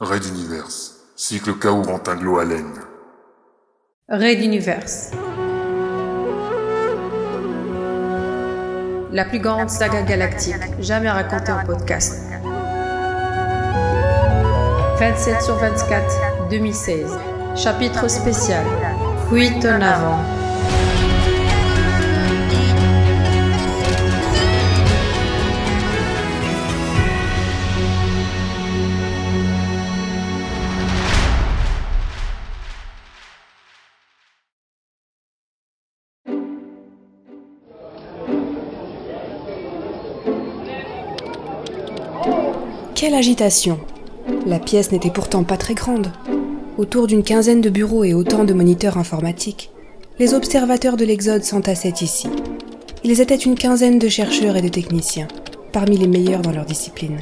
Raid Universe, cycle Kaourantin Gloalen. Raid Universe. La plus grande saga galactique jamais racontée en podcast. 27 sur 24, 2016. Chapitre spécial. Fuite en avant. Agitation La pièce n'était pourtant pas très grande. Autour d'une quinzaine de bureaux et autant de moniteurs informatiques, les observateurs de l'Exode s'entassaient ici. Ils étaient une quinzaine de chercheurs et de techniciens, parmi les meilleurs dans leur discipline.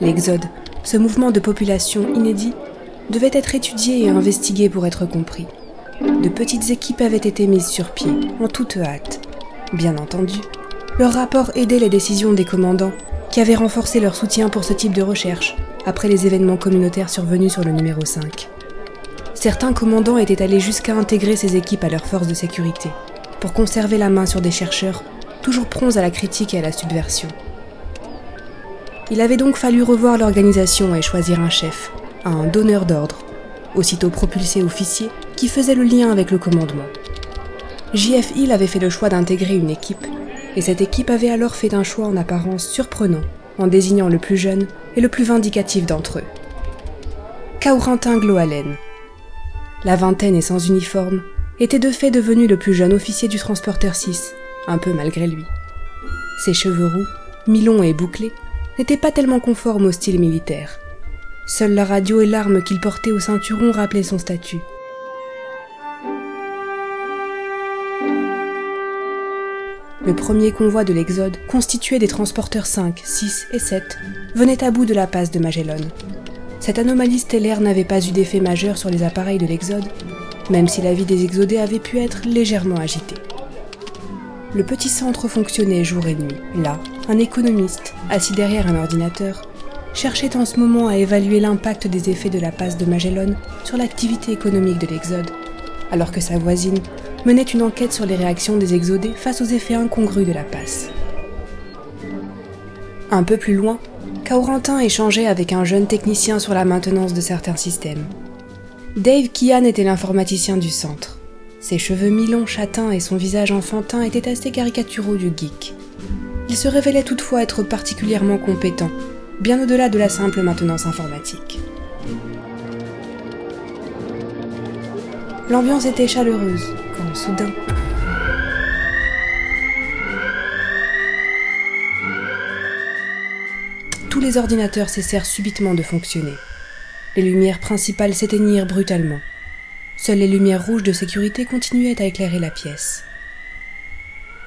L'Exode, ce mouvement de population inédit, devait être étudié et investigué pour être compris. De petites équipes avaient été mises sur pied, en toute hâte. Bien entendu, leur rapport aidait les décisions des commandants qui avaient renforcé leur soutien pour ce type de recherche après les événements communautaires survenus sur le numéro 5. Certains commandants étaient allés jusqu'à intégrer ces équipes à leurs forces de sécurité pour conserver la main sur des chercheurs toujours prompts à la critique et à la subversion. Il avait donc fallu revoir l'organisation et choisir un chef, un donneur d'ordre, aussitôt propulsé officier, qui faisait le lien avec le commandement. JF Hill avait fait le choix d'intégrer une équipe et cette équipe avait alors fait un choix en apparence surprenant en désignant le plus jeune et le plus vindicatif d'entre eux. Kaurentin Gloalen. La vingtaine et sans uniforme, était de fait devenu le plus jeune officier du transporteur 6, un peu malgré lui. Ses cheveux roux, mi-longs et bouclés, n'étaient pas tellement conformes au style militaire. Seule la radio et l'arme qu'il portait au ceinturon rappelaient son statut. Le premier convoi de l'Exode, constitué des transporteurs 5, 6 et 7, venait à bout de la passe de Magellan. Cette anomalie stellaire n'avait pas eu d'effet majeur sur les appareils de l'Exode, même si la vie des exodés avait pu être légèrement agitée. Le petit centre fonctionnait jour et nuit. Là, un économiste, assis derrière un ordinateur, cherchait en ce moment à évaluer l'impact des effets de la passe de Magellan sur l'activité économique de l'Exode, alors que sa voisine menait une enquête sur les réactions des exodés face aux effets incongrus de la passe. Un peu plus loin, Kaurentin échangeait avec un jeune technicien sur la maintenance de certains systèmes. Dave Kian était l'informaticien du centre. Ses cheveux mi-longs châtains et son visage enfantin étaient assez caricaturaux du geek. Il se révélait toutefois être particulièrement compétent, bien au-delà de la simple maintenance informatique. L'ambiance était chaleureuse, quand soudain... Tous les ordinateurs cessèrent subitement de fonctionner. Les lumières principales s'éteignirent brutalement. Seules les lumières rouges de sécurité continuaient à éclairer la pièce.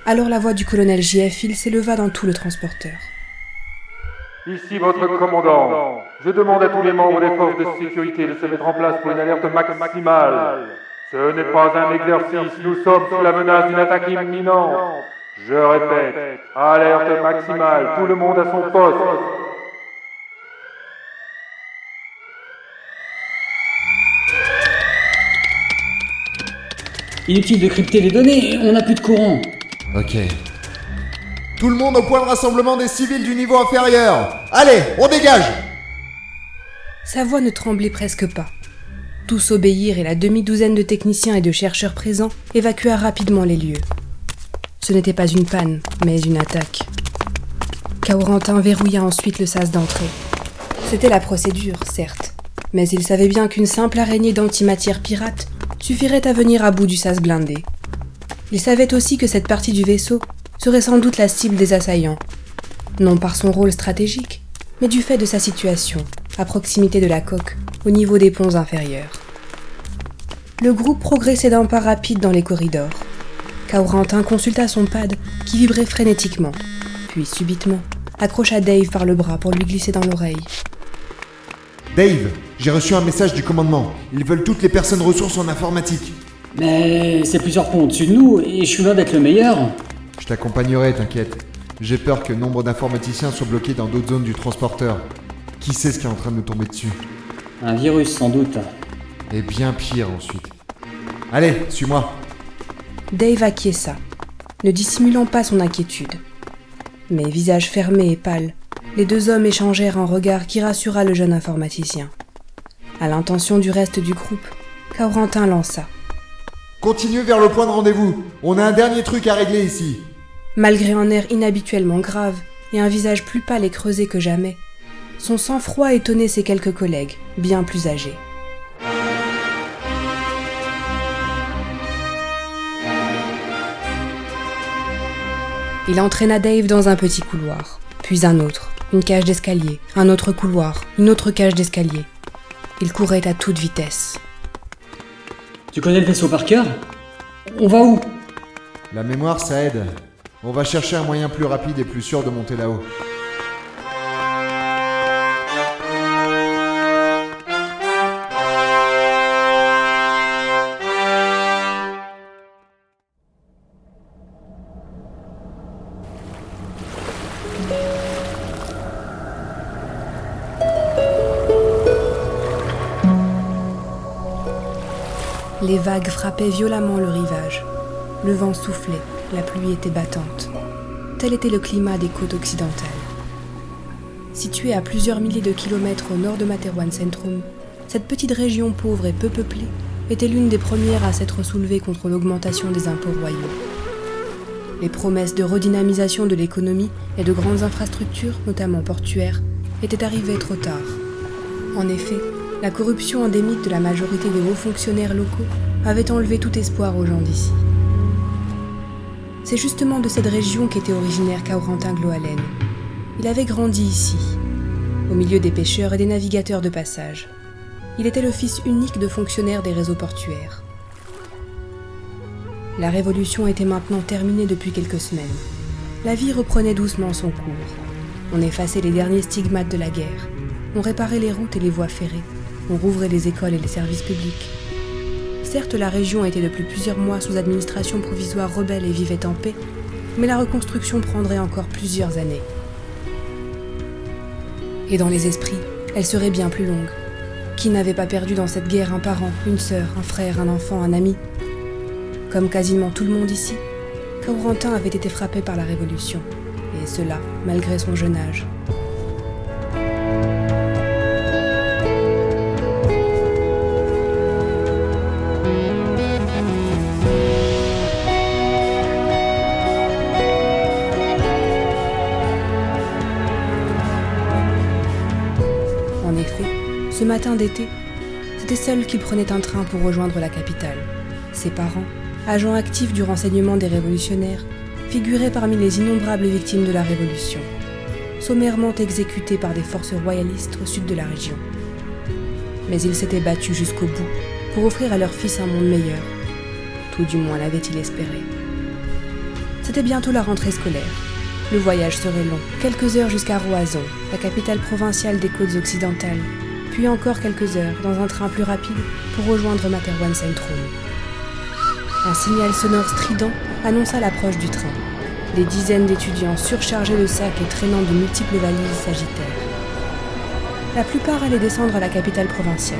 Alors la voix du colonel J.F. S'éleva dans tout le transporteur. Ici votre commandant. Je demande à tous les membres des forces de sécurité de se mettre en place pour une alerte maximale. Ce n'est pas un exercice, nous sommes sous la menace d'une attaque imminente. Je répète, alerte maximale, tout le monde à son poste. Inutile de crypter les données, on n'a plus de courant. Ok. Tout le monde au point de rassemblement des civils du niveau inférieur Allez, on dégage Sa voix ne tremblait presque pas. Tous obéirent et la demi-douzaine de techniciens et de chercheurs présents évacua rapidement les lieux. Ce n'était pas une panne, mais une attaque. Kaurentin verrouilla ensuite le sas d'entrée. C'était la procédure, certes, mais il savait bien qu'une simple araignée d'antimatière pirate suffirait à venir à bout du sas blindé. Il savait aussi que cette partie du vaisseau serait sans doute la cible des assaillants, non par son rôle stratégique, mais du fait de sa situation, à proximité de la coque, au niveau des ponts inférieurs. Le groupe progressait d'un pas rapide dans les corridors. Kaurentin consulta son pad, qui vibrait frénétiquement, puis subitement accrocha Dave par le bras pour lui glisser dans l'oreille. Dave, j'ai reçu un message du commandement. Ils veulent toutes les personnes ressources en informatique. Mais c'est plusieurs ponts au-dessus de nous et je suis loin d'être le meilleur. Je t'accompagnerai, t'inquiète. J'ai peur que nombre d'informaticiens soient bloqués dans d'autres zones du transporteur. Qui sait ce qui est en train de nous tomber dessus? Un virus, sans doute. Et bien pire ensuite. Allez, suis-moi. Dave acquiesça, ne dissimulant pas son inquiétude. Mais visage fermé et pâle, les deux hommes échangèrent un regard qui rassura le jeune informaticien. À l'intention du reste du groupe, Corentin lança. Continuez vers le point de rendez-vous. On a un dernier truc à régler ici. Malgré un air inhabituellement grave et un visage plus pâle et creusé que jamais, son sang-froid étonnait ses quelques collègues, bien plus âgés. Il entraîna Dave dans un petit couloir, puis un autre, une cage d'escalier, un autre couloir, une autre cage d'escalier. Il courait à toute vitesse. Tu connais le vaisseau par cœur? On va où? La mémoire, ça aide. On va chercher un moyen plus rapide et plus sûr de monter là-haut. Frappaient violemment le rivage. Le vent soufflait, la pluie était battante. Tel était le climat des côtes occidentales. Située à plusieurs milliers de kilomètres au nord de Materwan Centrum, cette petite région pauvre et peu peuplée était l'une des premières à s'être soulevée contre l'augmentation des impôts royaux. Les promesses de redynamisation de l'économie et de grandes infrastructures, notamment portuaires, étaient arrivées trop tard. En effet, la corruption endémique de la majorité des hauts fonctionnaires locaux avait enlevé tout espoir aux gens d'ici. C'est justement de cette région qu'était originaire Kaurentin Gloalen. Il avait grandi ici, au milieu des pêcheurs et des navigateurs de passage. Il était le fils unique de fonctionnaires des réseaux portuaires. La révolution était maintenant terminée depuis quelques semaines. La vie reprenait doucement son cours. On effaçait les derniers stigmates de la guerre. On réparait les routes et les voies ferrées. On rouvrait les écoles et les services publics. Certes, la région était depuis plusieurs mois sous administration provisoire rebelle et vivait en paix, mais la reconstruction prendrait encore plusieurs années. Et dans les esprits, elle serait bien plus longue. Qui n'avait pas perdu dans cette guerre un parent, une sœur, un frère, un enfant, un ami? Comme quasiment tout le monde ici, Kaurentin avait été frappé par la Révolution, et cela malgré son jeune âge. Matin d'été, c'était seul qu'il prenait un train pour rejoindre la capitale. Ses parents, agents actifs du renseignement des révolutionnaires, figuraient parmi les innombrables victimes de la Révolution, sommairement exécutés par des forces royalistes au sud de la région. Mais ils s'étaient battus jusqu'au bout pour offrir à leur fils un monde meilleur. Tout du moins l'avait-il espéré. C'était bientôt la rentrée scolaire. Le voyage serait long, quelques heures jusqu'à Roazhon, la capitale provinciale des côtes occidentales, puis encore quelques heures dans un train plus rapide pour rejoindre Materwan Centrum. Un signal sonore strident annonça l'approche du train. Des dizaines d'étudiants surchargés de sacs et traînant de multiples valises s'agitèrent. La plupart allaient descendre à la capitale provinciale.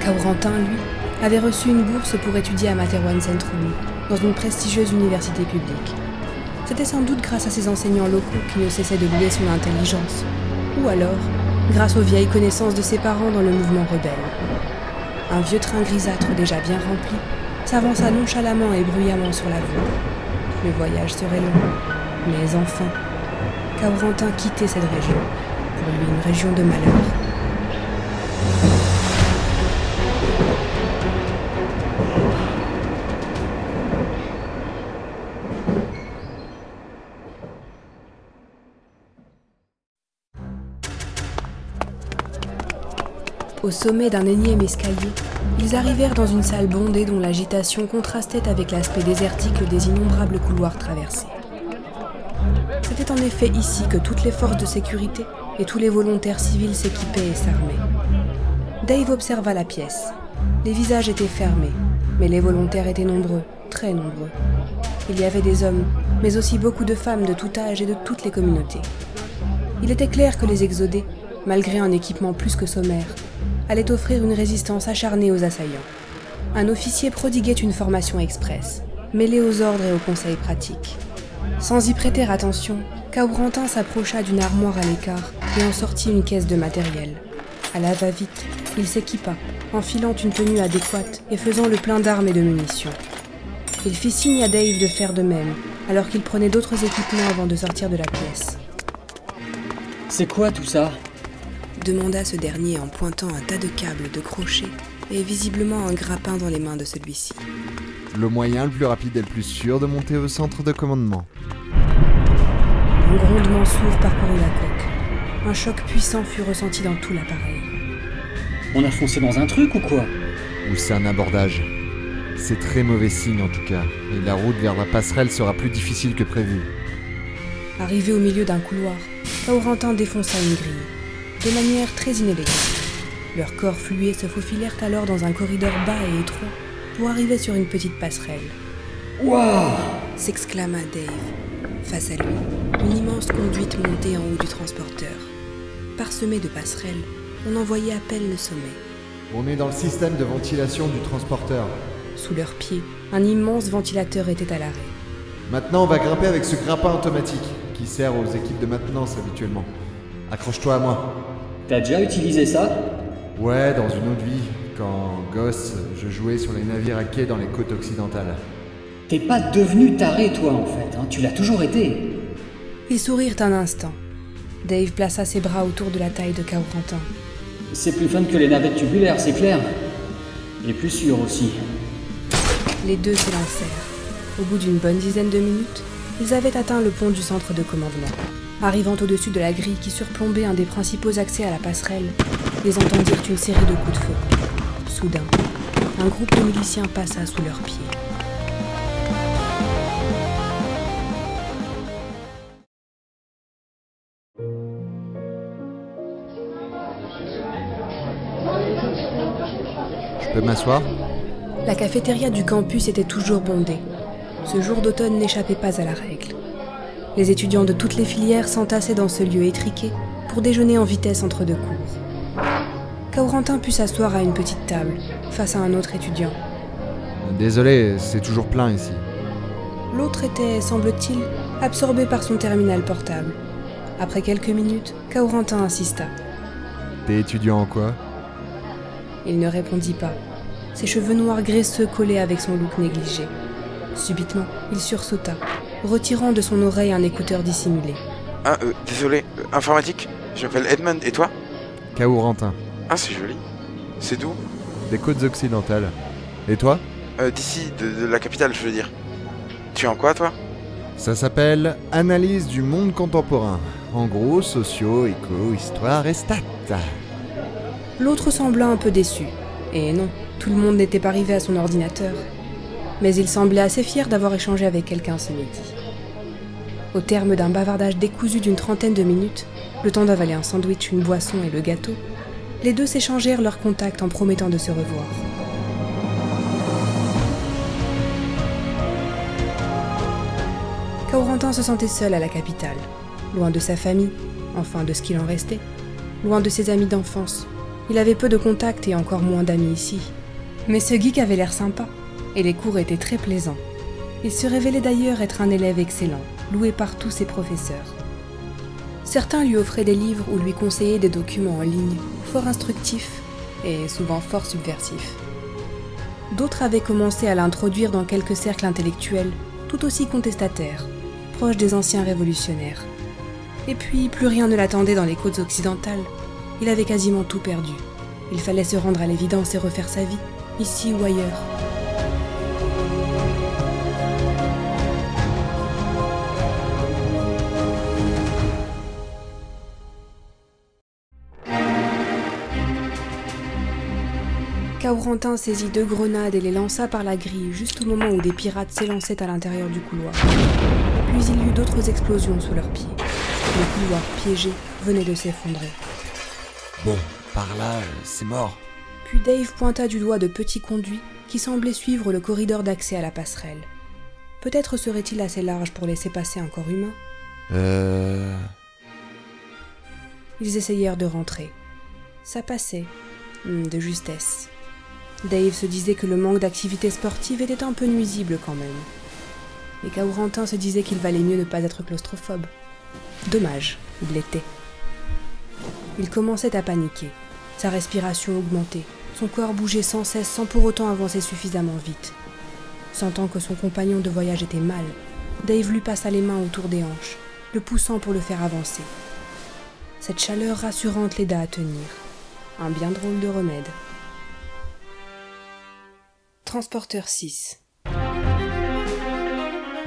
Kaurentin, lui, avait reçu une bourse pour étudier à Materwan Centrum, dans une prestigieuse université publique. C'était sans doute grâce à ses enseignants locaux qui ne cessaient de louer son intelligence, ou alors grâce aux vieilles connaissances de ses parents dans le mouvement rebelle. Un vieux train grisâtre déjà bien rempli s'avança nonchalamment et bruyamment sur la voie. Le voyage serait long, mais enfin, Kaurentin quittait cette région, pour lui une région de malheur. Au sommet d'un énième escalier, ils arrivèrent dans une salle bondée dont l'agitation contrastait avec l'aspect désertique des innombrables couloirs traversés. C'était en effet ici que toutes les forces de sécurité et tous les volontaires civils s'équipaient et s'armaient. Dave observa la pièce. Les visages étaient fermés, mais les volontaires étaient nombreux, très nombreux. Il y avait des hommes, mais aussi beaucoup de femmes de tout âge et de toutes les communautés. Il était clair que les exodés, malgré un équipement plus que sommaire, allait offrir une résistance acharnée aux assaillants. Un officier prodiguait une formation express, mêlée aux ordres et aux conseils pratiques. Sans y prêter attention, Kaurentin s'approcha d'une armoire à l'écart et en sortit une caisse de matériel. À la va-vite, il s'équipa, enfilant une tenue adéquate et faisant le plein d'armes et de munitions. Il fit signe à Dave de faire de même, alors qu'il prenait d'autres équipements avant de sortir de la pièce. C'est quoi tout ça? Demanda ce dernier en pointant un tas de câbles, de crochets et visiblement un grappin dans les mains de celui-ci. Le moyen le plus rapide et le plus sûr de monter au centre de commandement. Un grondement sourd parcourut la coque. Un choc puissant fut ressenti dans tout l'appareil. On a foncé dans un truc ou quoi? Ou c'est un abordage? C'est très mauvais signe en tout cas, et la route vers la passerelle sera plus difficile que prévu. Arrivé au milieu d'un couloir, Laurentin défonça une grille, de manière très inélégante. Leurs corps flués se faufilèrent alors dans un corridor bas et étroit pour arriver sur une petite passerelle. Waouh s'exclama Dave. Face à lui, une immense conduite montait en haut du transporteur. Parsemée de passerelles, on en voyait à peine le sommet. On est dans le système de ventilation du transporteur. Sous leurs pieds, un immense ventilateur était à l'arrêt. Maintenant, on va grimper avec ce grappin automatique qui sert aux équipes de maintenance habituellement. Accroche-toi à moi. T'as déjà utilisé ça Ouais, dans une autre vie, quand gosse, je jouais sur les navires à quai dans les côtes occidentales. T'es pas devenu taré toi en fait, hein. tu l'as toujours été. Ils sourirent un instant. Dave plaça ses bras autour de la taille de Kaurentin. C'est plus fun que les navettes tubulaires, c'est clair. Et plus sûr aussi. Les deux s'élancèrent. Au bout d'une bonne dizaine de minutes, ils avaient atteint le pont du centre de commandement. Arrivant au-dessus de la grille qui surplombait un des principaux accès à la passerelle, ils entendirent une série de coups de feu. Soudain, un groupe de miliciens passa sous leurs pieds. Je peux m'asseoir? La cafétéria du campus était toujours bondée. Ce jour d'automne n'échappait pas à la règle. Les étudiants de toutes les filières s'entassaient dans ce lieu étriqué pour déjeuner en vitesse entre deux cours. Kaurentin put s'asseoir à une petite table, face à un autre étudiant. Désolé, c'est toujours plein ici. L'autre était, semble-t-il, absorbé par son terminal portable. Après quelques minutes, Kaurentin insista. T'es étudiant en quoi? Il ne répondit pas. Ses cheveux noirs graisseux collaient avec son look négligé. Subitement, il sursauta, retirant de son oreille un écouteur dissimulé. Ah, euh, désolé, euh, informatique Je m'appelle Edmund, et toi? Kaurentin, Ah, c'est joli. C'est d'où des côtes occidentales. Et toi? Euh, D'ici, de, de la capitale, je veux dire. Tu es en quoi, toi? Ça s'appelle Analyse du monde contemporain. En gros, sociaux, éco, histoire et stats. L'autre sembla un peu déçu. Et non, tout le monde n'était pas arrivé à son ordinateur. Mais il semblait assez fier d'avoir échangé avec quelqu'un ce midi. Au terme d'un bavardage décousu d'une trentaine de minutes, le temps d'avaler un sandwich, une boisson et le gâteau, les deux s'échangèrent leurs contacts en promettant de se revoir. Kaurentin se sentait seul à la capitale, loin de sa famille, enfin de ce qu'il en restait, loin de ses amis d'enfance. Il avait peu de contacts et encore moins d'amis ici. Mais ce geek avait l'air sympa, et les cours étaient très plaisants. Il se révélait d'ailleurs être un élève excellent, loué par tous ses professeurs. Certains lui offraient des livres ou lui conseillaient des documents en ligne, fort instructifs et souvent fort subversifs. D'autres avaient commencé à l'introduire dans quelques cercles intellectuels, tout aussi contestataires, proches des anciens révolutionnaires. Et puis, plus rien ne l'attendait dans les côtes occidentales. Il avait quasiment tout perdu. Il fallait se rendre à l'évidence et refaire sa vie, ici ou ailleurs. Kaurentin saisit deux grenades et les lança par la grille juste au moment où des pirates s'élançaient à l'intérieur du couloir. Puis il y eut d'autres explosions sous leurs pieds. Le couloir piégé venait de s'effondrer. Bon, par là, euh, c'est mort. Puis Dave pointa du doigt de petits conduits qui semblaient suivre le corridor d'accès à la passerelle. Peut-être serait-il assez large pour laisser passer un corps humain Euh... Ils essayèrent de rentrer. Ça passait, Hmm, De justesse. Dave se disait que le manque d'activité sportive était un peu nuisible quand même. Et Kaurentin se disait qu'il valait mieux ne pas être claustrophobe. Dommage, il l'était. Il commençait à paniquer. Sa respiration augmentait. Son corps bougeait sans cesse sans pour autant avancer suffisamment vite. Sentant que son compagnon de voyage était mal, Dave lui passa les mains autour des hanches, le poussant pour le faire avancer. Cette chaleur rassurante l'aida à tenir. Un bien drôle de remède. Transporteur 6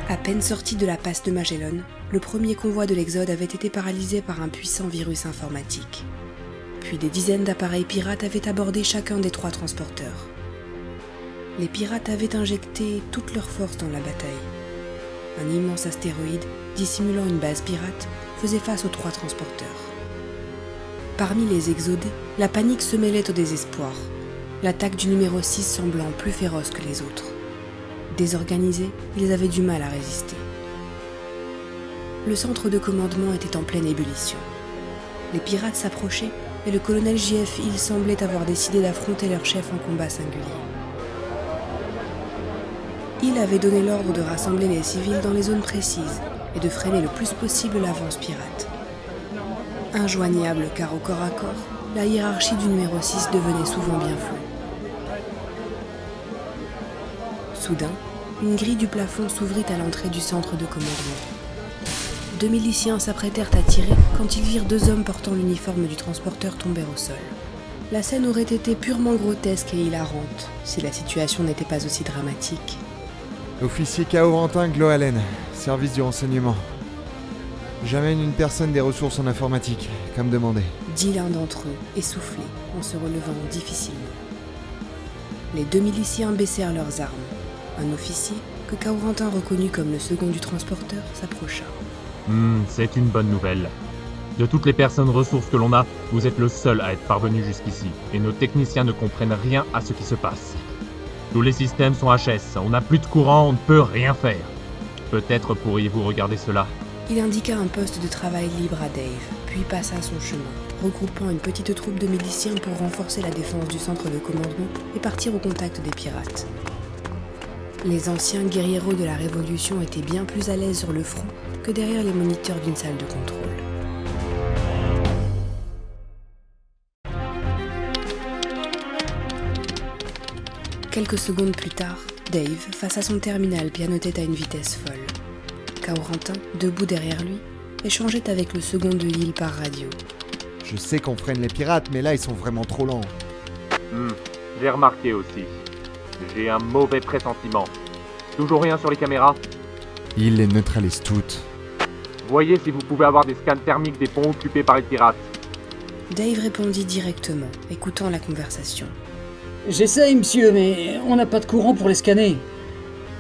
À peine sorti de la passe de Magellan, le premier convoi de l'Exode avait été paralysé par un puissant virus informatique. Puis des dizaines d'appareils pirates avaient abordé chacun des trois transporteurs. Les pirates avaient injecté toute leur force dans la bataille. Un immense astéroïde, dissimulant une base pirate, faisait face aux trois transporteurs. Parmi les exodés, la panique se mêlait au désespoir, l'attaque du numéro 6 semblant plus féroce que les autres. Désorganisés, ils avaient du mal à résister. Le centre de commandement était en pleine ébullition. Les pirates s'approchaient et le colonel JF Hill semblait avoir décidé d'affronter leur chef en combat singulier. Hill avait donné l'ordre de rassembler les civils dans les zones précises et de freiner le plus possible l'avance pirate. Injoignable car au corps à corps, la hiérarchie du numéro 6 devenait souvent bien floue. Soudain, une grille du plafond s'ouvrit à l'entrée du centre de commandement. Deux miliciens s'apprêtèrent à tirer quand ils virent deux hommes portant l'uniforme du transporteur tomber au sol. La scène aurait été purement grotesque et hilarante si la situation n'était pas aussi dramatique. Officier Kaurentin Gloalen, service du renseignement. J'amène une personne des ressources en informatique, comme demandé. dit l'un d'entre eux, essoufflé, en se relevant difficilement. Les deux miliciens baissèrent leurs armes. Un officier, que Kaurentin reconnut comme le second du transporteur, s'approcha. Hmm, c'est une bonne nouvelle. De toutes les personnes ressources que l'on a, vous êtes le seul à être parvenu jusqu'ici, et nos techniciens ne comprennent rien à ce qui se passe. Tous les systèmes sont HS, on n'a plus de courant, on ne peut rien faire. Peut-être pourriez-vous regarder cela. Il indiqua un poste de travail libre à Dave, puis passa son chemin, regroupant une petite troupe de miliciens pour renforcer la défense du centre de commandement et partir au contact des pirates. Les anciens guerrieros de la Révolution étaient bien plus à l'aise sur le front que derrière les moniteurs d'une salle de contrôle. Quelques secondes plus tard, Dave, face à son terminal, pianotait à une vitesse folle. Kaurentin, debout derrière lui, échangeait avec le second de Hill par radio. Je sais qu'on freine les pirates, mais là ils sont vraiment trop lents. Hmm, j'ai remarqué aussi. J'ai un mauvais pressentiment. Toujours rien sur les caméras? Ils les neutralisent toutes. Voyez si vous pouvez avoir des scans thermiques des ponts occupés par les pirates. Dave répondit directement, écoutant la conversation. J'essaye, monsieur, mais on n'a pas de courant pour les scanner.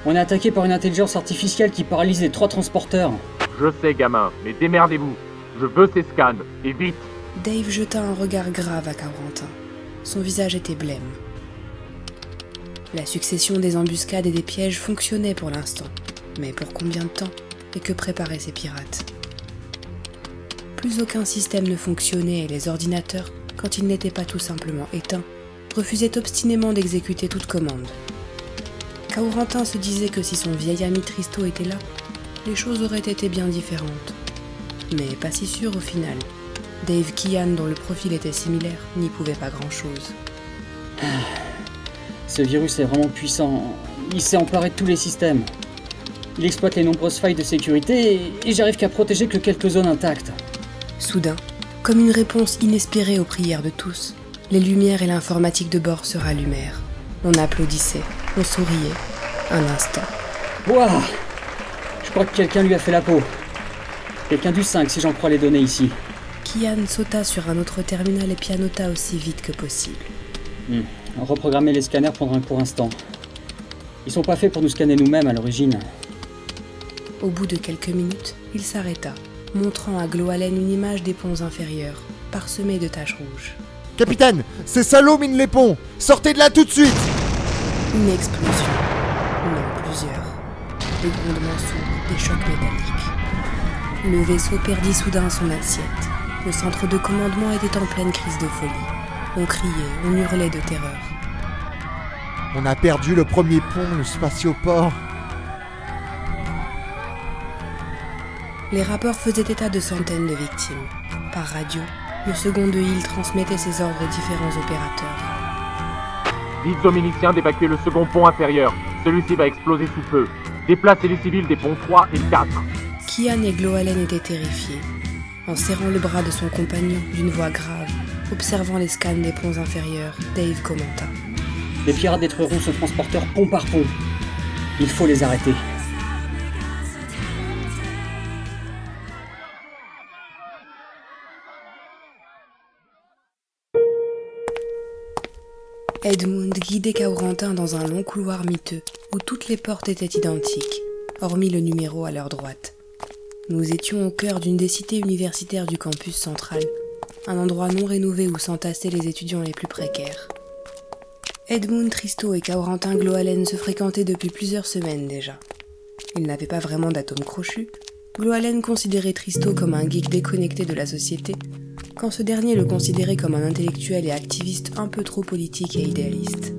On est attaqué par une intelligence artificielle qui paralyse les trois transporteurs. Je sais, gamin, mais démerdez-vous. Je veux ces scans, et vite Dave jeta un regard grave à Kaurentin. Son visage était blême. La succession des embuscades et des pièges fonctionnait pour l'instant. Mais pour combien de temps? Et que préparaient ces pirates? Plus aucun système ne fonctionnait et les ordinateurs, quand ils n'étaient pas tout simplement éteints, refusaient obstinément d'exécuter toute commande. Kaurentin se disait que si son vieil ami Tristo était là, les choses auraient été bien différentes. Mais pas si sûr au final. Dave Kian, dont le profil était similaire, n'y pouvait pas grand-chose. Ce virus est vraiment puissant. Il s'est emparé de tous les systèmes. Il exploite les nombreuses failles de sécurité et- et j'arrive qu'à protéger que quelques zones intactes. Soudain, comme une réponse inespérée aux prières de tous, les lumières et l'informatique de bord se rallumèrent. On applaudissait, on souriait. Un instant. Ouah Je crois que quelqu'un lui a fait la peau. Quelqu'un du 5 si j'en crois les données ici. Kian sauta sur un autre terminal et pianota aussi vite que possible. Hmm. Reprogrammer les scanners prendra un court instant. Ils sont pas faits pour nous scanner nous-mêmes à l'origine. Au bout de quelques minutes, il s'arrêta, montrant à Gloalen une image des ponts inférieurs, parsemés de taches rouges. Capitaine, ces salauds minent les ponts Sortez de là tout de suite Une explosion. Non, plusieurs. Des grondements sourds, des chocs métalliques. Le vaisseau perdit soudain son assiette. Le centre de commandement était en pleine crise de folie. On criait, on hurlait de terreur. On a perdu le premier pont, le spatioport. Les rapports faisaient état de centaines de victimes. Par radio, le second de Hill transmettait ses ordres aux différents opérateurs. Dites aux miliciens d'évacuer le second pont inférieur. Celui-ci va exploser sous peu. Déplacez les civils des ponts 3 et 4. Kian et Gloalen étaient terrifiés. En serrant le bras de son compagnon d'une voix grave, observant les scans des ponts inférieurs, Dave commenta. Les pirates détruiront ce transporteur pont par pont. Il faut les arrêter. Edmund guidait Kaurentin dans un long couloir miteux où toutes les portes étaient identiques, hormis le numéro à leur droite. Nous étions au cœur d'une des cités universitaires du campus central, un endroit non rénové où s'entassaient les étudiants les plus précaires. Edmund Tristo et Kaurentin Gloalen se fréquentaient depuis plusieurs semaines déjà. Ils n'avaient pas vraiment d'atome crochu. Gloalen considérait Tristo comme un geek déconnecté de la société, quand ce dernier le considérait comme un intellectuel et activiste un peu trop politique et idéaliste.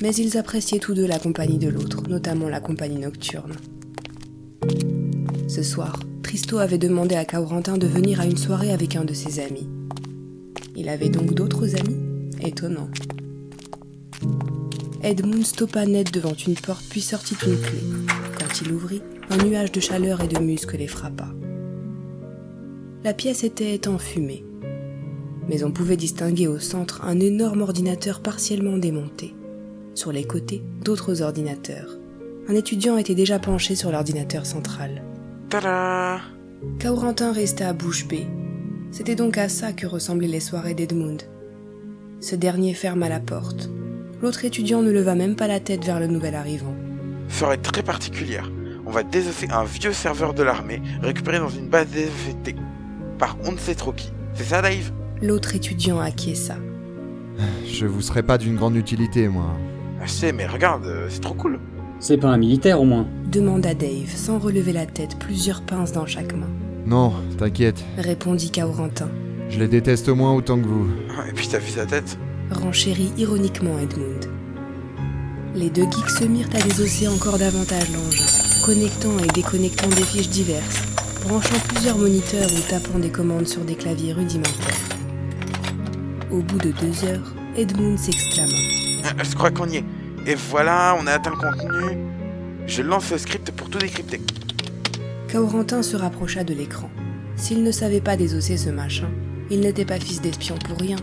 Mais ils appréciaient tous deux la compagnie de l'autre, notamment la compagnie nocturne. Ce soir, Tristo avait demandé à Kaurentin de venir à une soirée avec un de ses amis. Il avait donc d'autres amis? Étonnant. Edmund stoppa net devant une porte puis sortit une clé. Quand il ouvrit, un nuage de chaleur et de muscles les frappa. La pièce était enfumée, mais on pouvait distinguer au centre un énorme ordinateur partiellement démonté. Sur les côtés, d'autres ordinateurs. Un étudiant était déjà penché sur l'ordinateur central. Tada Kaurentin resta bouche bée. C'était donc à ça que ressemblaient les soirées d'Edmund. Ce dernier ferma la porte. L'autre étudiant ne leva même pas la tête vers le nouvel arrivant. Soirée très particulière. On va désosser un vieux serveur de l'armée récupéré dans une base désaffectée par on ne sait trop qui. C'est ça, Dave? L'autre étudiant acquiesça. Je vous serais pas d'une grande utilité, moi. Ah, Je sais, mais regarde, euh, c'est trop cool. C'est pas un militaire au moins. demanda Dave sans relever la tête, plusieurs pinces dans chaque main. Non, t'inquiète. Répondit Kaurentin, Je les déteste au moins autant que vous. Et puis t'as vu sa tête renchérit ironiquement Edmund. Les deux geeks se mirent à désosser encore davantage l'engin, connectant et déconnectant des fiches diverses, branchant plusieurs moniteurs ou tapant des commandes sur des claviers rudimentaires. Au bout de deux heures, Edmund s'exclama. Ah, Je crois qu'on y est. Et voilà, on a atteint le contenu. Je lance le script pour tout décrypter. Kaurentin se rapprocha de l'écran. S'il ne savait pas désosser ce machin, il n'était pas fils d'espion pour rien,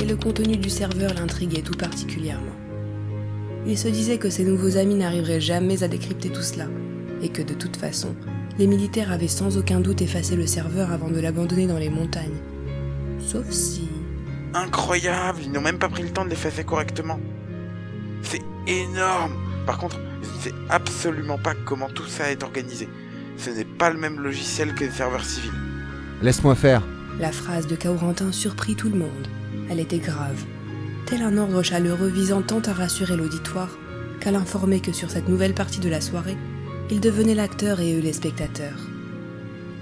et le contenu du serveur l'intriguait tout particulièrement. Il se disait que ses nouveaux amis n'arriveraient jamais à décrypter tout cela, et que de toute façon, les militaires avaient sans aucun doute effacé le serveur avant de l'abandonner dans les montagnes. Sauf si... Incroyable, ils n'ont même pas pris le temps de l'effacer correctement. C'est énorme. Par contre, je ne sais absolument pas comment tout ça est organisé. Ce n'est pas le même logiciel que les serveurs civils. Laisse-moi faire. La phrase de Kaurentin surprit tout le monde. Elle était grave. Tel un ordre chaleureux visant tant à rassurer l'auditoire qu'à l'informer que sur cette nouvelle partie de la soirée, il devenait l'acteur et eux les spectateurs.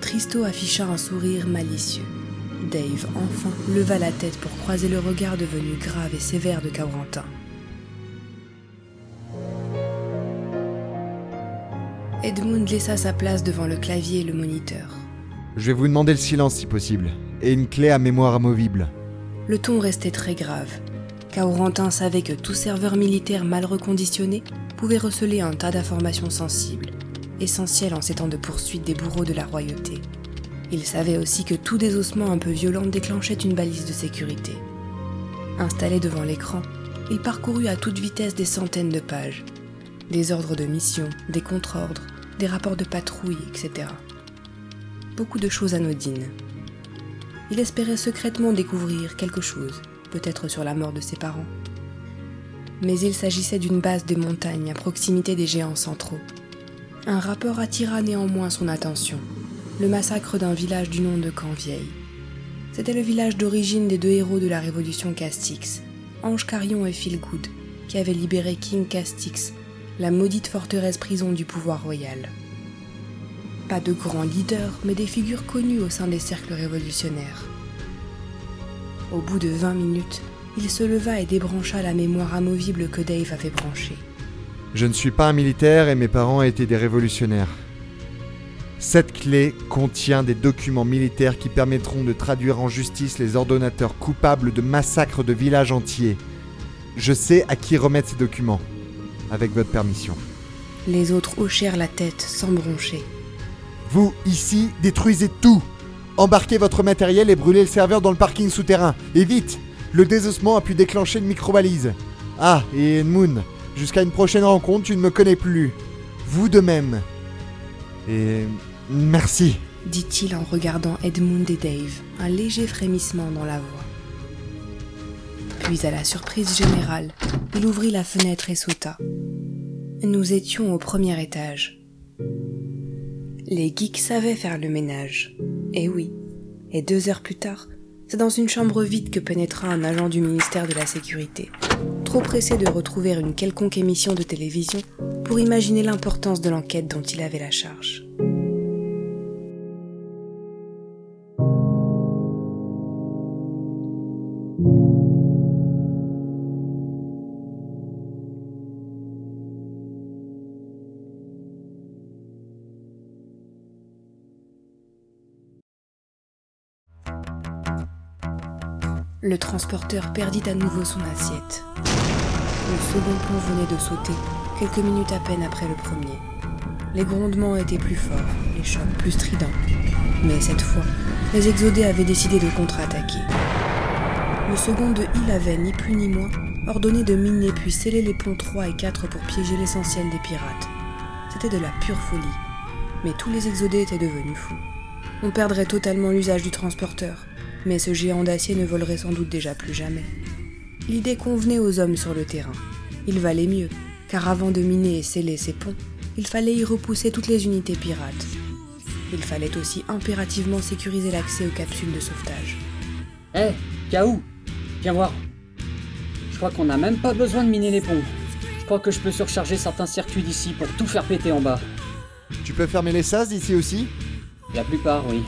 Tristo afficha un sourire malicieux. Dave, enfin, leva la tête pour croiser le regard devenu grave et sévère de Kaurentin. Edmund laissa sa place devant le clavier et le moniteur. Je vais vous demander le silence si possible. Et une clé à mémoire amovible. Le ton restait très grave. Kaurentin savait que tout serveur militaire mal reconditionné pouvait receler un tas d'informations sensibles, essentielles en ces temps de poursuite des bourreaux de la royauté. Il savait aussi que tout désossement un peu violent déclenchait une balise de sécurité. Installé devant l'écran, il parcourut à toute vitesse des centaines de pages. Des ordres de mission, des contre-ordres, des rapports de patrouille, etc. Beaucoup de choses anodines. Il espérait secrètement découvrir quelque chose, peut-être sur la mort de ses parents. Mais il s'agissait d'une base des montagnes à proximité des géants centraux. Un rapport attira néanmoins son attention, le massacre d'un village du nom de Canvieille. C'était le village d'origine des deux héros de la révolution Castix, Ange Carion et Philgood, qui avaient libéré King Castix, la maudite forteresse prison du pouvoir royal. Pas de grands leaders, mais des figures connues au sein des cercles révolutionnaires. Au bout de 20 minutes, Il se leva et débrancha la mémoire amovible que Dave avait branchée. Je ne suis pas un militaire et mes parents étaient des révolutionnaires. Cette clé contient des documents militaires qui permettront de traduire en justice les ordonnateurs coupables de massacres de villages entiers. Je sais à qui remettre ces documents, avec votre permission. Les autres hochèrent la tête sans broncher. Vous, ici, détruisez tout Embarquez votre matériel et brûlez le serveur dans le parking souterrain. Et vite Le désossement a pu déclencher une micro-balise. Ah, et Moon, jusqu'à une prochaine rencontre, tu ne me connais plus. Vous de même. Et merci. dit-il en regardant Edmund et Dave, un léger frémissement dans la voix. Puis, à la surprise générale, il ouvrit la fenêtre et sauta. Nous étions au premier étage. Les geeks savaient faire le ménage. Et oui. Et deux heures plus tard, c'est dans une chambre vide que pénétra un agent du ministère de la Sécurité, trop pressé de retrouver une quelconque émission de télévision pour imaginer l'importance de l'enquête dont il avait la charge. Le transporteur perdit à nouveau son assiette. Le second pont venait de sauter, quelques minutes à peine après le premier. Les grondements étaient plus forts, les chocs plus stridents. Mais cette fois, les exodés avaient décidé de contre-attaquer. Le second de Hill avait, ni plus ni moins, ordonné de miner puis sceller les ponts 3 et 4 pour piéger l'essentiel des pirates. C'était de la pure folie. Mais tous les exodés étaient devenus fous. On perdrait totalement l'usage du transporteur, mais ce géant d'acier ne volerait sans doute déjà plus jamais. L'idée convenait aux hommes sur le terrain. Il valait mieux, car avant de miner et sceller ces ponts, il fallait y repousser toutes les unités pirates. Il fallait aussi impérativement sécuriser l'accès aux capsules de sauvetage. Hé, Kaou Viens voir. Je crois qu'on n'a même pas besoin de miner les ponts. Je crois que je peux surcharger certains circuits d'ici pour tout faire péter en bas. Tu peux fermer les sas d'ici aussi? La plupart, oui.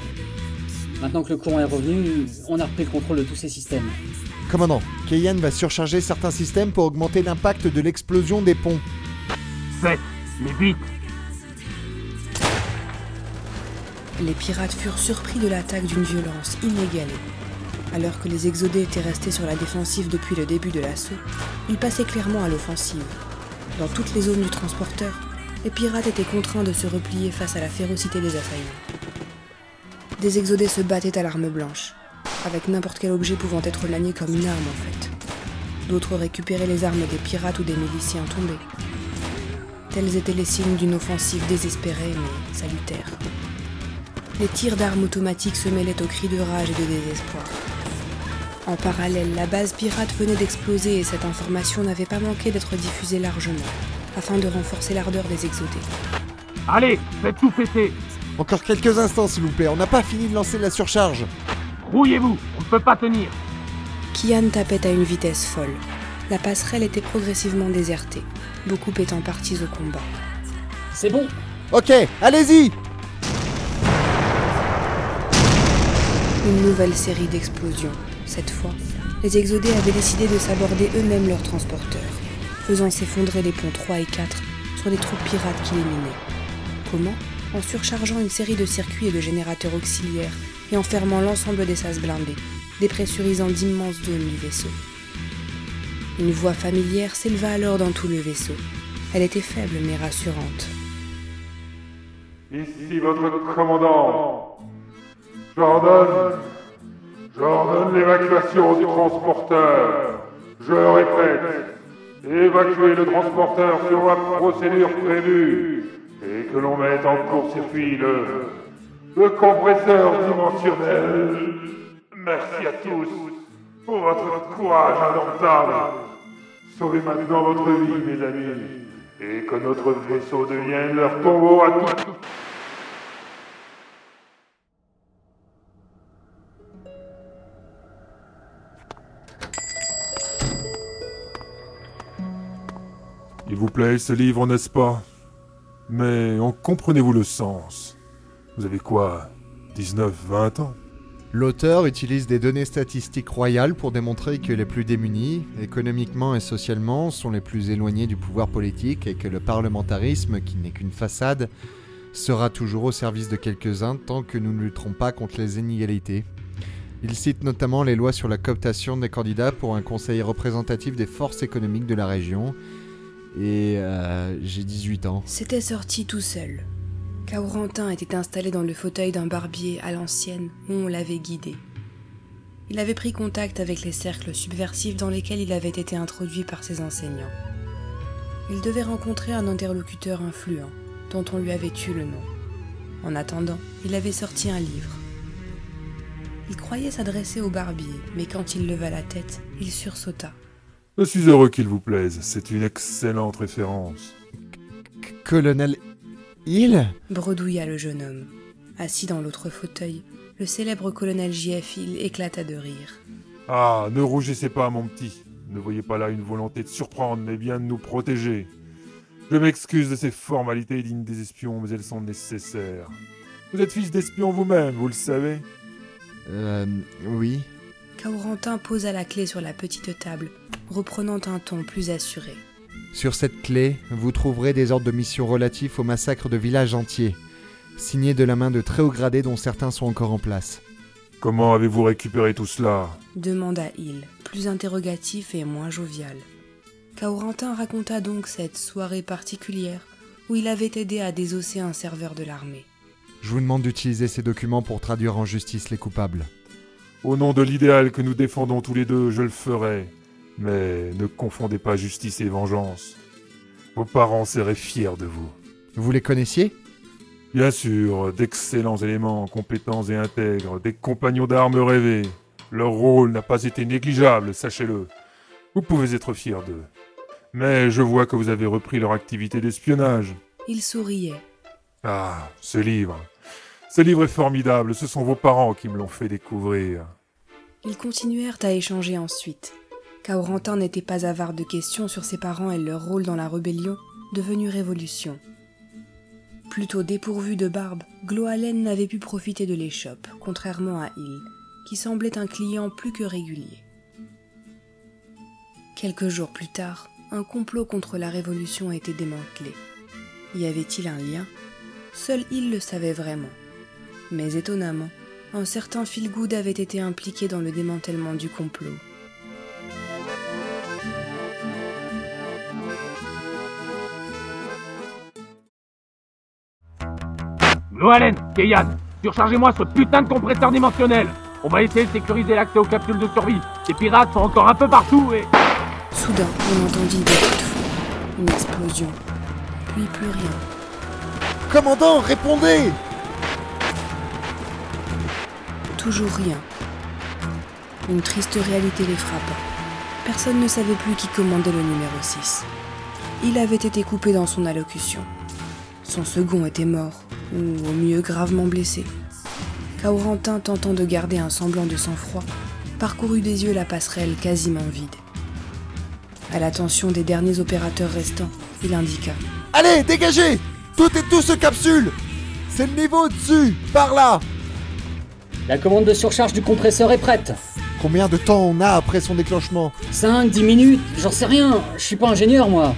Maintenant que le courant est revenu, on a repris le contrôle de tous ces systèmes. Commandant, Keyan va surcharger certains systèmes pour augmenter l'impact de l'explosion des ponts. 7, mais vite Les pirates furent surpris de l'attaque d'une violence inégalée. Alors que les exodés étaient restés sur la défensive depuis le début de l'assaut, ils passaient clairement à l'offensive. Dans toutes les zones du transporteur, les pirates étaient contraints de se replier face à la férocité des assaillants. Des exodés se battaient à l'arme blanche, avec n'importe quel objet pouvant être manié comme une arme en fait. D'autres récupéraient les armes des pirates ou des miliciens tombés. Tels étaient les signes d'une offensive désespérée mais salutaire. Les tirs d'armes automatiques se mêlaient aux cris de rage et de désespoir. En parallèle, la base pirate venait d'exploser et cette information n'avait pas manqué d'être diffusée largement, afin de renforcer l'ardeur des exodés. Allez, faites tout péter Encore quelques instants s'il vous plaît, on n'a pas fini de lancer la surcharge. Rouillez-vous, on ne peut pas tenir Kian tapait à une vitesse folle. La passerelle était progressivement désertée, beaucoup étant partis au combat. C'est bon Ok, allez-y Une nouvelle série d'explosions. Cette fois, les exodés avaient décidé de s'aborder eux-mêmes leurs transporteurs, faisant s'effondrer les ponts 3 et 4 sur les troupes pirates qui les minaient. Comment En surchargeant une série de circuits et de générateurs auxiliaires et en fermant l'ensemble des sas blindés, dépressurisant d'immenses zones du vaisseau. Une voix familière s'éleva alors dans tout le vaisseau. Elle était faible mais rassurante. Ici votre commandant. J'ordonne. J'ordonne l'évacuation du transporteur. Je répète. Évacuer le transporteur sur la procédure prévue. Que l'on mette en court-circuit le. le compresseur dimensionnel. Merci à tous pour votre courage indomptable. Sauvez maintenant votre vie, mes amis. Et que notre vaisseau devienne leur tombeau à tous. Il vous plaît ce livre, n'est-ce pas? Mais en comprenez-vous le sens? Vous avez quoi 19, 20 ans? L'auteur utilise des données statistiques royales pour démontrer que les plus démunis, économiquement et socialement, sont les plus éloignés du pouvoir politique et que le parlementarisme, qui n'est qu'une façade, sera toujours au service de quelques-uns tant que nous ne lutterons pas contre les inégalités. Il cite notamment les lois sur la cooptation des candidats pour un conseil représentatif des forces économiques de la région. Et euh, j'ai 18 ans. C'était sorti tout seul. Kaurentin était installé dans le fauteuil d'un barbier à l'ancienne où on l'avait guidé. Il avait pris contact avec les cercles subversifs dans lesquels il avait été introduit par ses enseignants. Il devait rencontrer un interlocuteur influent, dont on lui avait eu le nom. En attendant, il avait sorti un livre. Il croyait s'adresser au barbier, mais quand il leva la tête, il sursauta. Je suis heureux qu'il vous plaise, c'est une excellente référence. Colonel Hill? Bredouilla le jeune homme. Assis dans l'autre fauteuil, le célèbre colonel J.F. Hill éclata de rire. Ah, ne rougissez pas, mon petit. Ne voyez pas là une volonté de surprendre, mais bien de nous protéger. Je m'excuse de ces formalités dignes des espions, mais elles sont nécessaires. Vous êtes fils d'espion vous-même, vous le savez Euh. Oui. Kaurentin posa la clé sur la petite table, reprenant un ton plus assuré. Sur cette clé, vous trouverez des ordres de mission relatifs au massacre de villages entiers, signés de la main de très hauts gradés dont certains sont encore en place. Comment avez-vous récupéré tout cela? demanda Hill, plus interrogatif et moins jovial. Kaurentin raconta donc cette soirée particulière où il avait aidé à désosser un serveur de l'armée. Je vous demande d'utiliser ces documents pour traduire en justice les coupables. Au nom de l'idéal que nous défendons tous les deux, je le ferai. Mais ne confondez pas justice et vengeance. Vos parents seraient fiers de vous. Vous les connaissiez? Bien sûr, d'excellents éléments, compétents et intègres, des compagnons d'armes rêvés. Leur rôle n'a pas été négligeable, sachez-le. Vous pouvez être fiers d'eux. Mais je vois que vous avez repris leur activité d'espionnage. Il souriait. Ah, ce livre. Ce livre est formidable, ce sont vos parents qui me l'ont fait découvrir. Ils continuèrent à échanger ensuite. Kaurentin n'était pas avare de questions sur ses parents et leur rôle dans la rébellion, devenue révolution. Plutôt dépourvu de barbe, Gloalen n'avait pu profiter de l'échoppe, contrairement à Hill, qui semblait un client plus que régulier. Quelques jours plus tard, un complot contre la révolution a été démantelé. Y avait-il un lien? Seul Hill le savait vraiment. Mais étonnamment, un certain Philgood avait été impliqué dans le démantèlement du complot. Noalen, Keyan, surchargez-moi ce putain de compresseur dimensionnel On va essayer de sécuriser l'accès aux capsules de survie. Ces pirates sont encore un peu partout et... Soudain, on entendit feu, une explosion, puis plus rien. Commandant, répondez Toujours rien. Une triste réalité les frappa. Personne ne savait plus qui commandait le numéro 6. Il avait été coupé dans son allocution. Son second était mort, ou au mieux gravement blessé. Kaurentin, tentant de garder un semblant de sang-froid, parcourut des yeux la passerelle quasiment vide. À l'attention des derniers opérateurs restants, il indiqua. Allez, dégagez Tout est tout ce capsule C'est le niveau au-dessus Par là La commande de surcharge du compresseur est prête. Combien de temps on a après son déclenchement 5, 10 minutes, j'en sais rien. Je suis pas ingénieur, moi.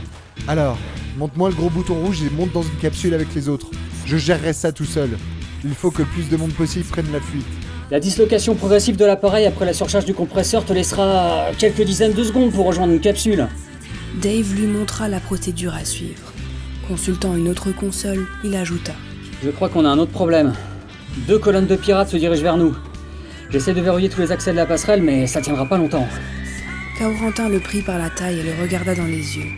Alors, monte-moi le gros bouton rouge et monte dans une capsule avec les autres. Je gérerai ça tout seul. Il faut que le plus de monde possible prenne la fuite. La dislocation progressive de l'appareil après la surcharge du compresseur te laissera quelques dizaines de secondes pour rejoindre une capsule. Dave lui montra la procédure à suivre. Consultant une autre console, il ajouta. Je crois qu'on a un autre problème. Deux colonnes de pirates se dirigent vers nous. J'essaie de verrouiller tous les accès de la passerelle, mais ça tiendra pas longtemps. Kaurentin le prit par la taille et le regarda dans les yeux.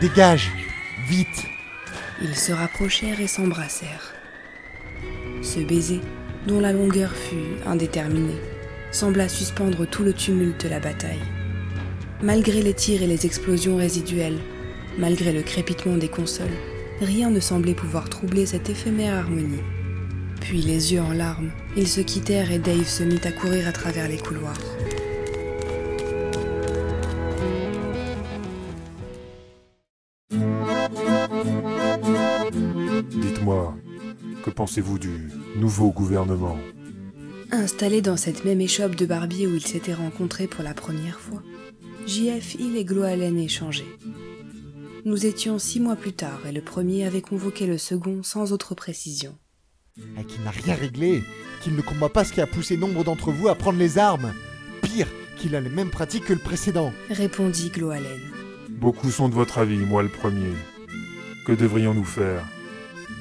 Dégage Vite Ils se rapprochèrent et s'embrassèrent. Ce baiser, dont la longueur fut indéterminée, sembla suspendre tout le tumulte de la bataille. Malgré les tirs et les explosions résiduelles, malgré le crépitement des consoles, rien ne semblait pouvoir troubler cette éphémère harmonie. Puis, les yeux en larmes, ils se quittèrent et Dave se mit à courir à travers les couloirs. Dites-moi, que pensez-vous du nouveau gouvernement? Installés dans cette même échoppe de barbier où ils s'étaient rencontrés pour la première fois, JF Hill et Gloalen échangeaient. Nous étions six mois plus tard et le premier avait convoqué le second sans autre précision. Et qu'il n'a rien réglé, qu'il ne combat pas ce qui a poussé nombre d'entre vous à prendre les armes. Pire, qu'il a les mêmes pratiques que le précédent. Répondit Gloalen. Beaucoup sont de votre avis, moi le premier. Que devrions-nous faire?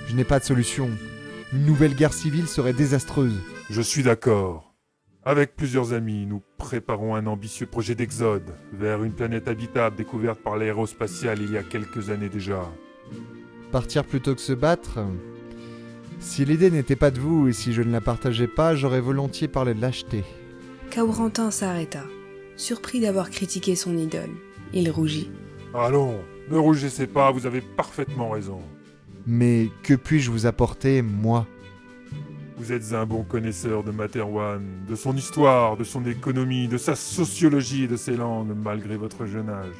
Je n'ai pas de solution. Une nouvelle guerre civile serait désastreuse. Je suis d'accord. Avec plusieurs amis, nous préparons un ambitieux projet d'exode vers une planète habitable découverte par l'aérospatiale il y a quelques années déjà. Partir plutôt que se battre? Si l'idée n'était pas de vous et si je ne la partageais pas, j'aurais volontiers parlé de lâcheté. Kaurentin s'arrêta, surpris d'avoir critiqué son idole. Il rougit. Allons, ne rougissez pas, vous avez parfaitement raison. Mais que puis-je vous apporter, moi? Vous êtes un bon connaisseur de Materwan, de son histoire, de son économie, de sa sociologie et de ses langues, malgré votre jeune âge.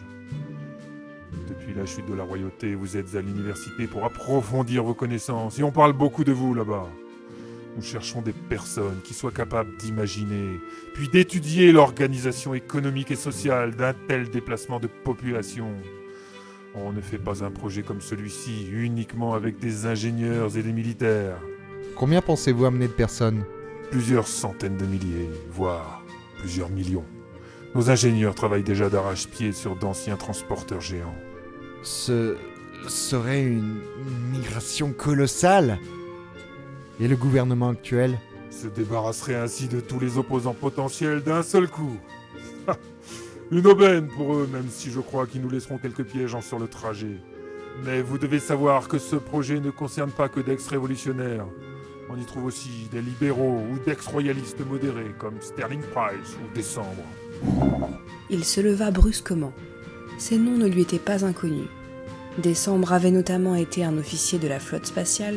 Depuis la chute de la royauté, vous êtes à l'université pour approfondir vos connaissances, et on parle beaucoup de vous là-bas. Nous cherchons des personnes qui soient capables d'imaginer, puis d'étudier l'organisation économique et sociale d'un tel déplacement de population. On ne fait pas un projet comme celui-ci uniquement avec des ingénieurs et des militaires. Combien pensez-vous amener de personnes? Plusieurs centaines de milliers, voire plusieurs millions. Nos ingénieurs travaillent déjà d'arrache-pied sur d'anciens transporteurs géants. Ce serait une migration colossale. Et le gouvernement actuel Se débarrasserait ainsi de tous les opposants potentiels d'un seul coup. Une aubaine pour eux, même si je crois qu'ils nous laisseront quelques pièges en sur le trajet. Mais vous devez savoir que ce projet ne concerne pas que d'ex-révolutionnaires. On y trouve aussi des libéraux ou d'ex-royalistes modérés comme Sterling Price ou Décembre. Il se leva brusquement. Ces noms ne lui étaient pas inconnus. Décembre avait notamment été un officier de la flotte spatiale,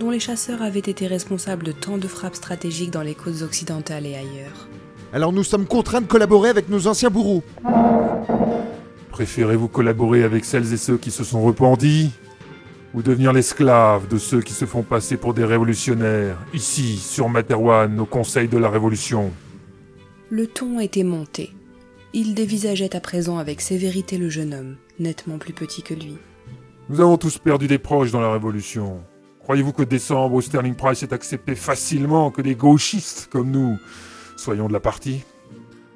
dont les chasseurs avaient été responsables de tant de frappes stratégiques dans les côtes occidentales et ailleurs. Alors nous sommes contraints de collaborer avec nos anciens bourreaux. Préférez-vous collaborer avec celles et ceux qui se sont repentis ou devenir l'esclave de ceux qui se font passer pour des révolutionnaires, ici, sur Materwan, au Conseil de la Révolution? Le ton était monté. Il dévisageait à présent avec sévérité le jeune homme, nettement plus petit que lui. Nous avons tous perdu des proches dans la Révolution. Croyez-vous que Décembre ou Sterling Price ait accepté facilement que des gauchistes comme nous soyons de la partie?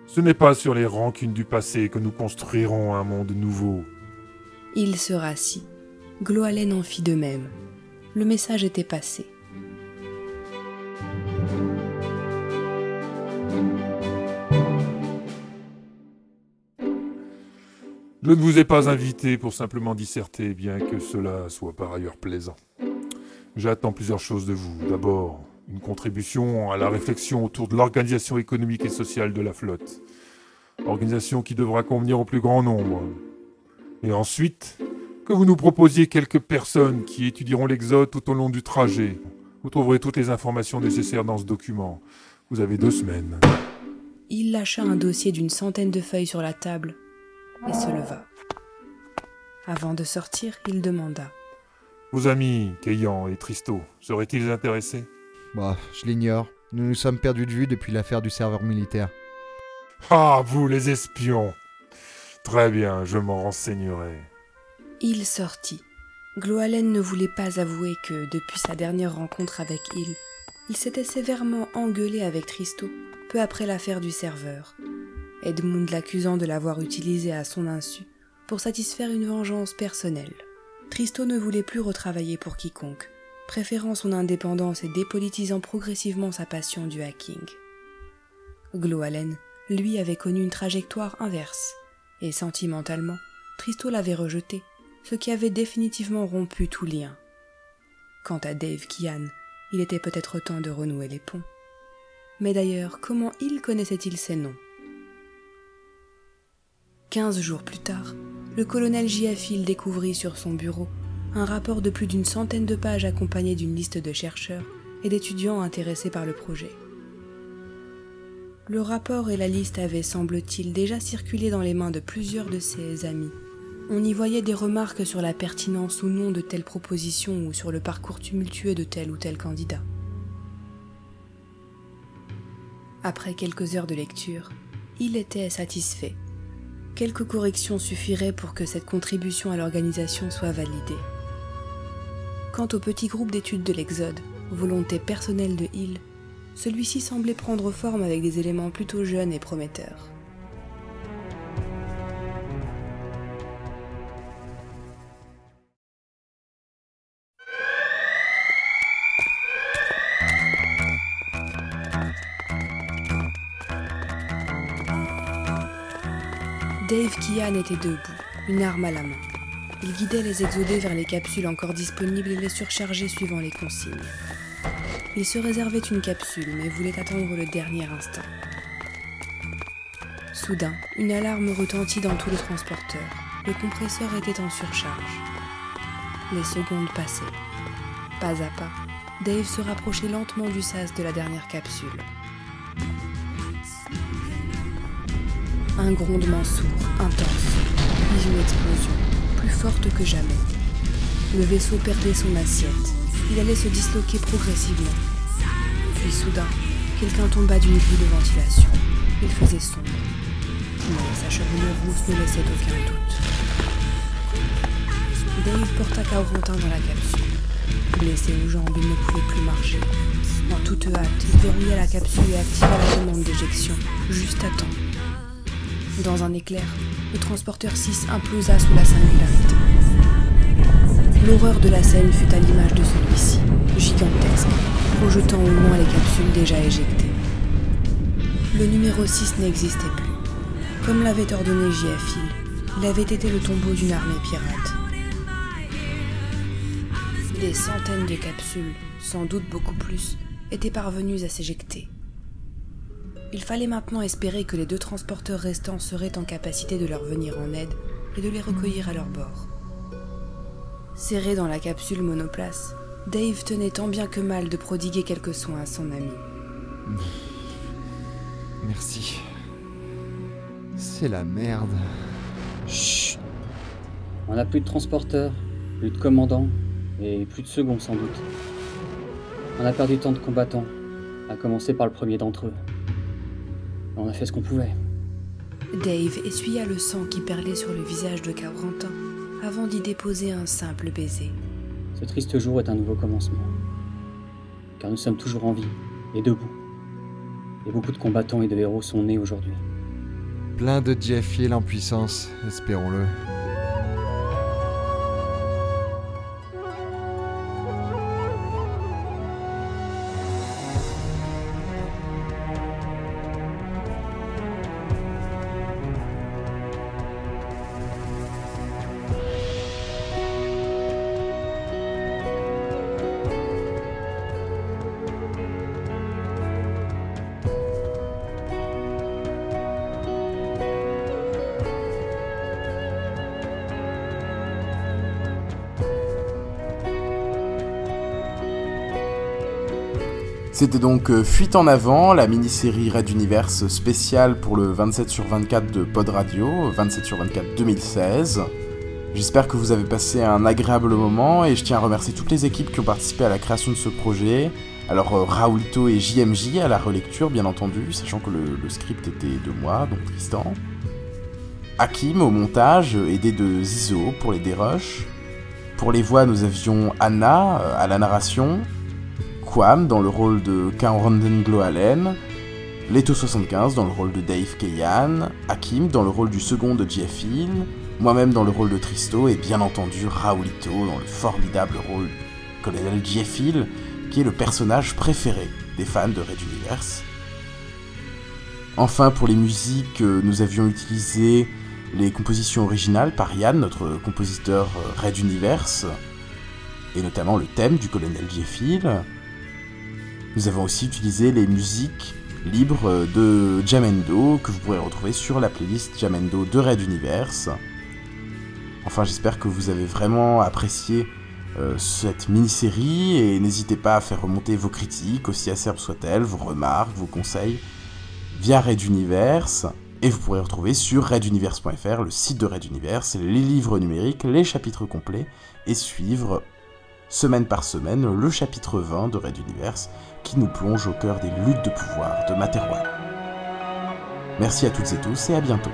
Ce n'est pas sur les rancunes du passé que nous construirons un monde nouveau. Il se rassit. Gloalen en fit de même. Le message était passé. Je ne vous ai pas invité pour simplement disserter, bien que cela soit par ailleurs plaisant. J'attends plusieurs choses de vous. D'abord, une contribution à la réflexion autour de l'organisation économique et sociale de la flotte. Organisation qui devra convenir au plus grand nombre. Et ensuite, que vous nous proposiez quelques personnes qui étudieront l'exode tout au long du trajet. Vous trouverez toutes les informations nécessaires dans ce document. Vous avez deux semaines. Il lâcha un dossier d'une centaine de feuilles sur la table et se leva. Avant de sortir, il demanda. Vos amis, Keyan et Tristo, seraient-ils intéressés? Bah, je l'ignore. Nous nous sommes perdus de vue depuis l'affaire du serveur militaire. Ah, vous les espions Très bien, je m'en renseignerai. Il sortit. Gloalen ne voulait pas avouer que, depuis sa dernière rencontre avec Il, il s'était sévèrement engueulé avec Tristo, peu après l'affaire du serveur. Edmund l'accusant de l'avoir utilisé à son insu pour satisfaire une vengeance personnelle. Tristo ne voulait plus retravailler pour quiconque, préférant son indépendance et dépolitisant progressivement sa passion du hacking. Gloalen, lui, avait connu une trajectoire inverse, et sentimentalement, Tristo l'avait rejeté, ce qui avait définitivement rompu tout lien. Quant à Dave Kian, il était peut-être temps de renouer les ponts. Mais d'ailleurs, comment il connaissait-il ces noms? Quinze jours plus tard, le colonel Giafil découvrit sur son bureau un rapport de plus d'une centaine de pages accompagné d'une liste de chercheurs et d'étudiants intéressés par le projet. Le rapport et la liste avaient, semble-t-il, déjà circulé dans les mains de plusieurs de ses amis. On y voyait des remarques sur la pertinence ou non de telle proposition ou sur le parcours tumultueux de tel ou tel candidat. Après quelques heures de lecture, il était satisfait. Quelques corrections suffiraient pour que cette contribution à l'organisation soit validée. Quant au petit groupe d'études de l'Exode, volonté personnelle de Hill, celui-ci semblait prendre forme avec des éléments plutôt jeunes et prometteurs. Kian était debout, une arme à la main. Il guidait les exodés vers les capsules encore disponibles et les surchargeait suivant les consignes. Il se réservait une capsule mais voulait attendre le dernier instant. Soudain, une alarme retentit dans tout le transporteur. Le compresseur était en surcharge. Les secondes passaient. Pas à pas, Dave se rapprochait lentement du sas de la dernière capsule. Un grondement sourd, une explosion, plus forte que jamais. Le vaisseau perdait son assiette. Il allait se disloquer progressivement. Puis soudain, quelqu'un tomba d'une grille de ventilation. Il faisait sombre. Mais sa chevelure rousse ne laissait aucun doute. Dave porta Kaurentin dans la capsule. Blessé aux jambes, il ne pouvait plus marcher. En toute hâte, il verrouilla la capsule et activa la commande d'éjection, juste à temps. Dans un éclair, le transporteur 6 implosa sous la singularité. L'horreur de la scène fut à l'image de celui-ci, gigantesque, projetant au loin les capsules déjà éjectées. Le numéro 6 n'existait plus. Comme l'avait ordonné. Hill, il avait été le tombeau d'une armée pirate. Des centaines de capsules, sans doute beaucoup plus, étaient parvenues à s'éjecter. Il fallait maintenant espérer que les deux transporteurs restants seraient en capacité de leur venir en aide et de les recueillir à leur bord. Serré dans la capsule monoplace, Dave tenait tant bien que mal de prodiguer quelques soins à son ami. Merci. C'est la merde. Chut On n'a plus de transporteurs, plus de commandants, et plus de seconds sans doute. On a perdu tant de combattants, à commencer par le premier d'entre eux. On a fait ce qu'on pouvait. Dave essuya le sang qui perlait sur le visage de Cabrantin avant d'y déposer un simple baiser. Ce triste jour est un nouveau commencement. Car nous sommes toujours en vie et debout. Et beaucoup de combattants et de héros sont nés aujourd'hui. Plein de Jeff Hill en puissance, espérons-le. C'était donc euh, Fuite en avant, la mini-série Red Universe spéciale pour le 27 sur 24 de Pod Radio, 27 sur 24 2016. J'espère que vous avez passé un agréable moment et je tiens à remercier toutes les équipes qui ont participé à la création de ce projet. Alors euh, Raoulito et JMJ à la relecture bien entendu, sachant que le, le script était de moi, donc Tristan. Hakim au montage, aidé de Zizo pour les dérushs. Pour les voix, nous avions Anna euh, à la narration, Quam dans le rôle de Cameron Gloalen, Leto75 dans le rôle de Dave Keyan, Hakim dans le rôle du second de Jeff moi-même dans le rôle de Tristo et bien entendu Raoulito dans le formidable rôle du colonel Jeff qui est le personnage préféré des fans de Red Universe. Enfin, pour les musiques, euh, nous avions utilisé les compositions originales par Yann, notre compositeur euh, Red Universe, et notamment le thème du colonel Jeff Hill. Nous avons aussi utilisé les musiques libres de Jamendo que vous pourrez retrouver sur la playlist Jamendo de Red Universe. Enfin, j'espère que vous avez vraiment apprécié euh, cette mini-série et n'hésitez pas à faire remonter vos critiques, aussi acerbes soient-elles, vos remarques, vos conseils via Red Universe. Et vous pourrez retrouver sur reduniverse.fr le site de Red Universe, les livres numériques, les chapitres complets et suivre semaine par semaine, le chapitre 20 de Red Universe qui nous plonge au cœur des luttes de pouvoir de Materwan. Merci à toutes et tous et à bientôt.